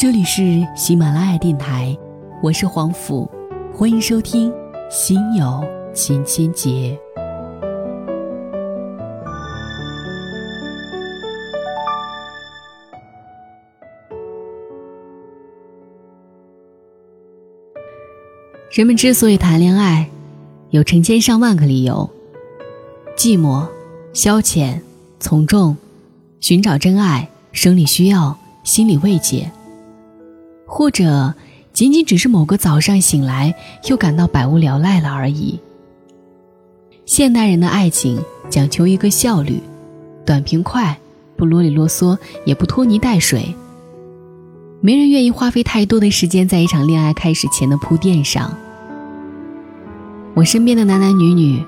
这里是喜马拉雅电台，我是黄甫，欢迎收听《心有千千结》。人们之所以谈恋爱，有成千上万个理由：寂寞、消遣、从众、寻找真爱、生理需要、心理慰藉。或者仅仅只是某个早上醒来又感到百无聊赖了而已。现代人的爱情讲求一个效率，短平快，不啰里啰嗦，也不拖泥带水。没人愿意花费太多的时间在一场恋爱开始前的铺垫上。我身边的男男女女，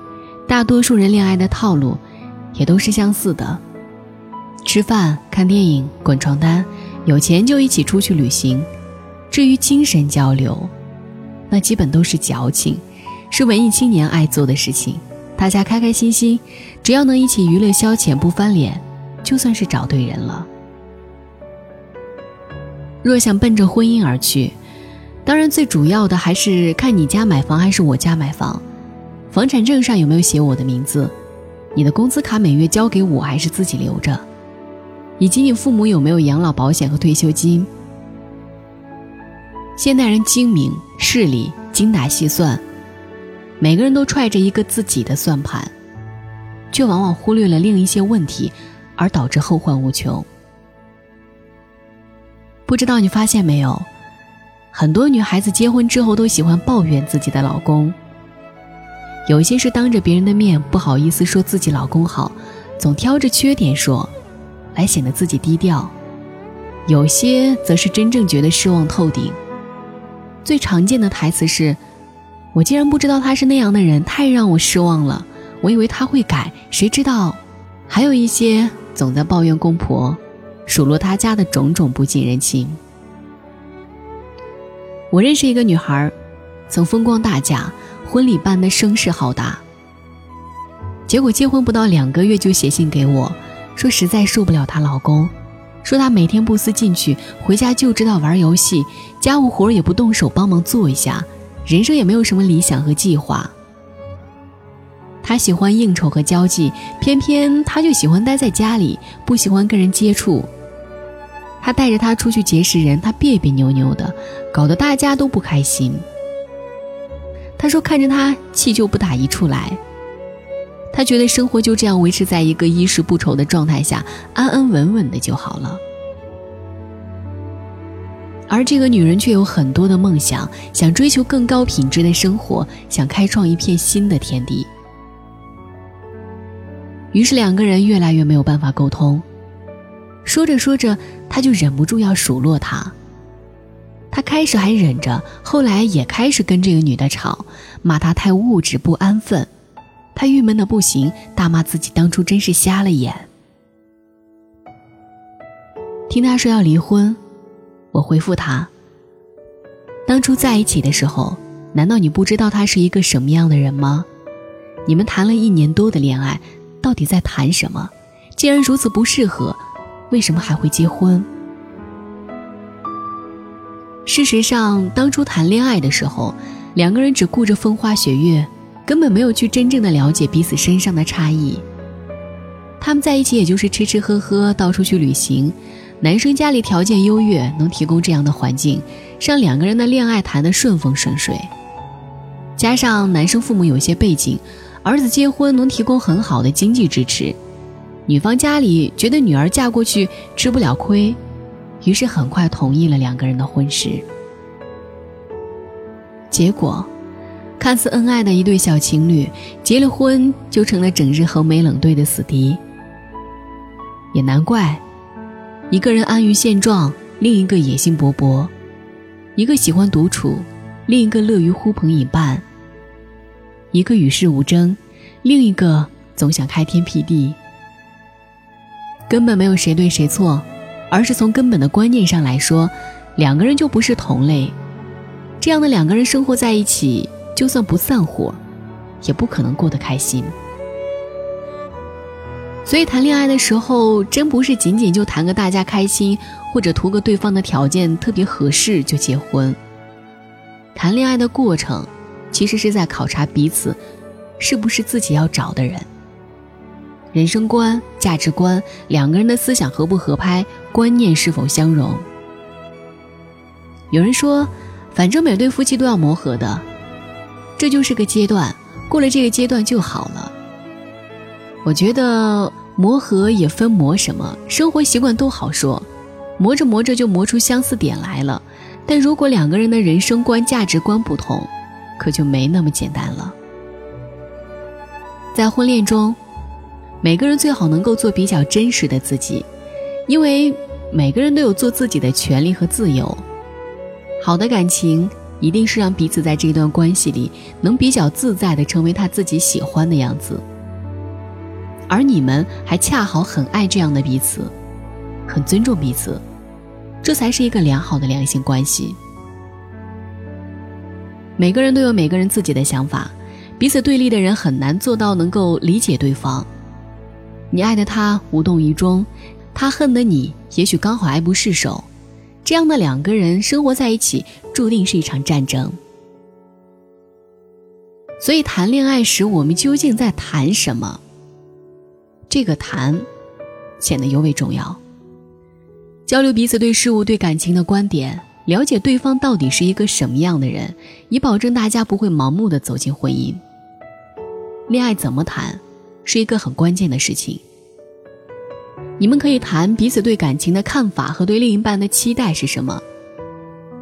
大多数人恋爱的套路也都是相似的：吃饭、看电影、滚床单，有钱就一起出去旅行。至于精神交流，那基本都是矫情，是文艺青年爱做的事情。大家开开心心，只要能一起娱乐消遣不翻脸，就算是找对人了。若想奔着婚姻而去，当然最主要的还是看你家买房还是我家买房，房产证上有没有写我的名字，你的工资卡每月交给我还是自己留着，以及你父母有没有养老保险和退休金。现代人精明势利、精打细算，每个人都揣着一个自己的算盘，却往往忽略了另一些问题，而导致后患无穷。不知道你发现没有，很多女孩子结婚之后都喜欢抱怨自己的老公，有些是当着别人的面不好意思说自己老公好，总挑着缺点说，来显得自己低调；有些则是真正觉得失望透顶。最常见的台词是：“我竟然不知道他是那样的人，太让我失望了。我以为他会改，谁知道？”还有一些总在抱怨公婆，数落他家的种种不近人情。我认识一个女孩，曾风光大嫁，婚礼办得声势浩大。结果结婚不到两个月就写信给我，说实在受不了她老公。说他每天不思进取，回家就知道玩游戏，家务活也不动手帮忙做一下，人生也没有什么理想和计划。他喜欢应酬和交际，偏偏他就喜欢待在家里，不喜欢跟人接触。他带着他出去结识人，他别别扭扭的，搞得大家都不开心。他说看着他气就不打一处来。他觉得生活就这样维持在一个衣食不愁的状态下，安安稳稳的就好了。而这个女人却有很多的梦想，想追求更高品质的生活，想开创一片新的天地。于是两个人越来越没有办法沟通。说着说着，他就忍不住要数落她。他开始还忍着，后来也开始跟这个女的吵，骂她太物质不安分。他郁闷的不行，大骂自己当初真是瞎了眼。听他说要离婚，我回复他：当初在一起的时候，难道你不知道他是一个什么样的人吗？你们谈了一年多的恋爱，到底在谈什么？既然如此不适合，为什么还会结婚？事实上，当初谈恋爱的时候，两个人只顾着风花雪月。根本没有去真正的了解彼此身上的差异。他们在一起也就是吃吃喝喝，到处去旅行。男生家里条件优越，能提供这样的环境，让两个人的恋爱谈得顺风顺水。加上男生父母有些背景，儿子结婚能提供很好的经济支持。女方家里觉得女儿嫁过去吃不了亏，于是很快同意了两个人的婚事。结果。看似恩爱的一对小情侣，结了婚就成了整日横眉冷对的死敌。也难怪，一个人安于现状，另一个野心勃勃；一个喜欢独处，另一个乐于呼朋引伴；一个与世无争，另一个总想开天辟地。根本没有谁对谁错，而是从根本的观念上来说，两个人就不是同类。这样的两个人生活在一起。就算不散伙，也不可能过得开心。所以谈恋爱的时候，真不是仅仅就谈个大家开心，或者图个对方的条件特别合适就结婚。谈恋爱的过程，其实是在考察彼此，是不是自己要找的人。人生观、价值观，两个人的思想合不合拍，观念是否相融。有人说，反正每对夫妻都要磨合的，这就是个阶段，过了这个阶段就好了。我觉得磨合也分磨什么，生活习惯都好说，磨着磨着就磨出相似点来了。但如果两个人的人生观、价值观不同，可就没那么简单了。在婚恋中。每个人最好能够做比较真实的自己，因为每个人都有做自己的权利和自由。好的感情一定是让彼此在这段关系里能比较自在的成为他自己喜欢的样子，而你们还恰好很爱这样的彼此，很尊重彼此，这才是一个良好的良性关系。每个人都有每个人自己的想法，彼此对立的人很难做到能够理解对方。你爱的他无动于衷，他恨的你也许刚好爱不释手，这样的两个人生活在一起，注定是一场战争。所以谈恋爱时，我们究竟在谈什么？这个谈，显得尤为重要。交流彼此对事物、对感情的观点，了解对方到底是一个什么样的人，以保证大家不会盲目的走进婚姻。恋爱怎么谈？是一个很关键的事情。你们可以谈彼此对感情的看法和对另一半的期待是什么，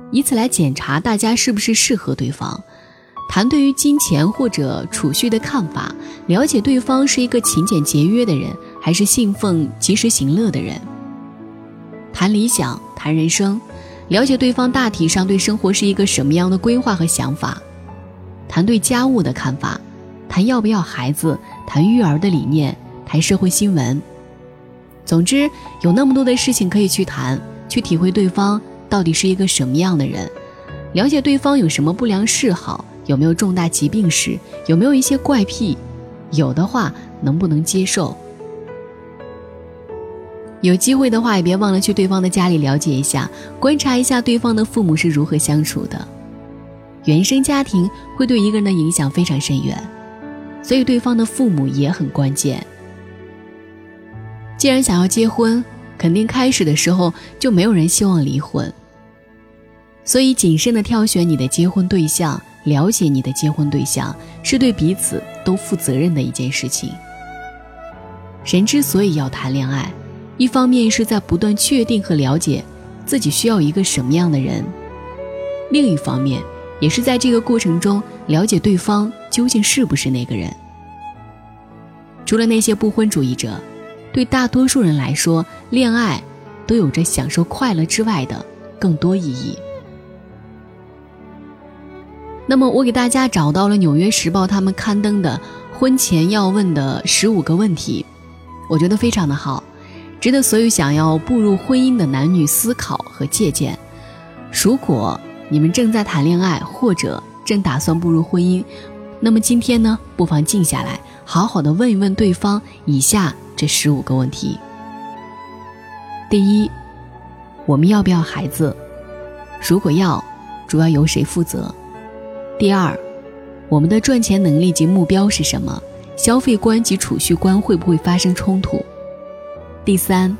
以此来检查大家是不是适合对方。谈对于金钱或者储蓄的看法，了解对方是一个勤俭节约的人，还是信奉及时行乐的人。谈理想，谈人生，了解对方大体上对生活是一个什么样的规划和想法。谈对家务的看法。谈要不要孩子，谈育儿的理念，谈社会新闻。总之，有那么多的事情可以去谈，去体会对方到底是一个什么样的人，了解对方有什么不良嗜好，有没有重大疾病史，有没有一些怪癖，有的话能不能接受。有机会的话，也别忘了去对方的家里了解一下，观察一下对方的父母是如何相处的。原生家庭会对一个人的影响非常深远。所以，对方的父母也很关键。既然想要结婚，肯定开始的时候就没有人希望离婚。所以，谨慎的挑选你的结婚对象，了解你的结婚对象，是对彼此都负责任的一件事情。人之所以要谈恋爱，一方面是在不断确定和了解自己需要一个什么样的人，另一方面。也是在这个过程中了解对方究竟是不是那个人。除了那些不婚主义者，对大多数人来说，恋爱都有着享受快乐之外的更多意义。那么，我给大家找到了《纽约时报》他们刊登的婚前要问的十五个问题，我觉得非常的好，值得所有想要步入婚姻的男女思考和借鉴。如果你们正在谈恋爱，或者正打算步入婚姻，那么今天呢，不妨静下来，好好的问一问对方以下这十五个问题。第一，我们要不要孩子？如果要，主要由谁负责？第二，我们的赚钱能力及目标是什么？消费观及储蓄观会不会发生冲突？第三，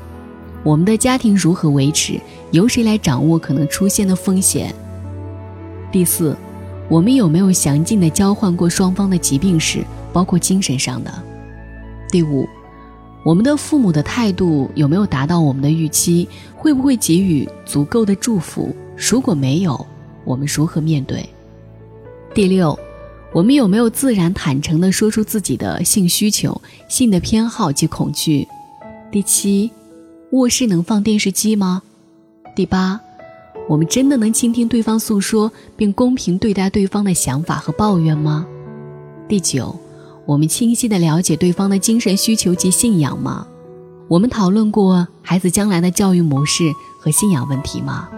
我们的家庭如何维持？由谁来掌握可能出现的风险？第四，我们有没有详尽的交换过双方的疾病史，包括精神上的？第五，我们的父母的态度有没有达到我们的预期？会不会给予足够的祝福？如果没有，我们如何面对？第六，我们有没有自然坦诚地说出自己的性需求、性的偏好及恐惧？第七，卧室能放电视机吗？第八。我们真的能倾听对方诉说，并公平对待对方的想法和抱怨吗？第九，我们清晰地了解对方的精神需求及信仰吗？我们讨论过孩子将来的教育模式和信仰问题吗？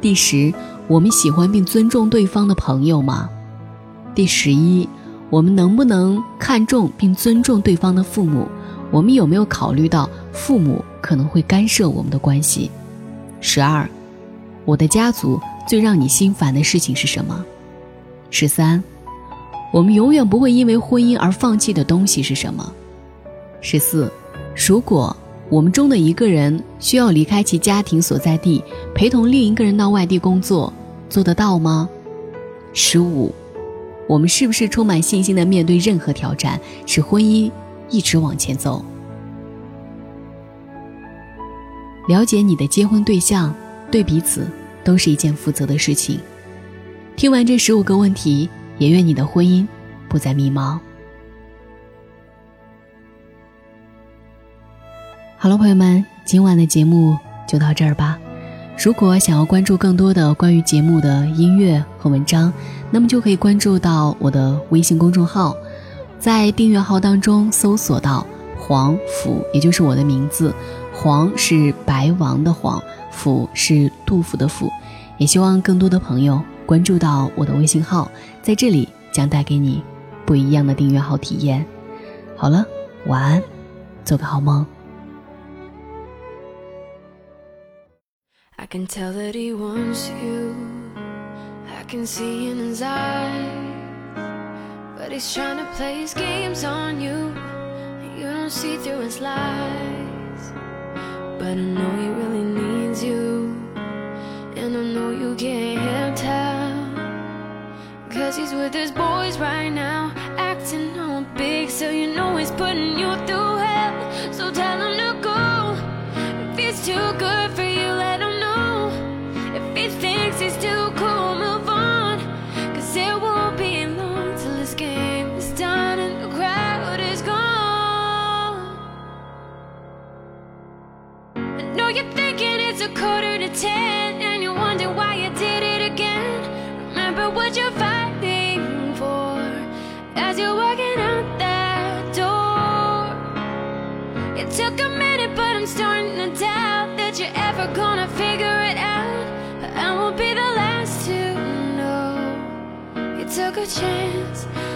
第十，我们喜欢并尊重对方的朋友吗？第十一，我们能不能看重并尊重对方的父母？我们有没有考虑到父母可能会干涉我们的关系？十二，我的家族最让你心烦的事情是什么？十三，我们永远不会因为婚姻而放弃的东西是什么？十四，如果我们中的一个人需要离开其家庭所在地，陪同另一个人到外地工作，做得到吗？十五，我们是不是充满信心的面对任何挑战，使婚姻一直往前走？了解你的结婚对象，对彼此都是一件负责的事情。听完这十五个问题，也愿你的婚姻不再迷茫。好了，朋友们，今晚的节目就到这儿吧。如果想要关注更多的关于节目的音乐和文章，那么就可以关注到我的微信公众号，在订阅号当中搜索到“黄甫”，也就是我的名字。黄是白王的黄，甫是杜甫的甫，也希望更多的朋友关注到我的微信号，在这里将带给你不一样的订阅号体验。好了，晚安，做个好梦 i can tell that he wants you i can see in his eyes。But I know he really needs you And I know you can't tell He's with his boys right now Acting all big so you know he's putting you through hell. So tell him to go If he's too good took a chance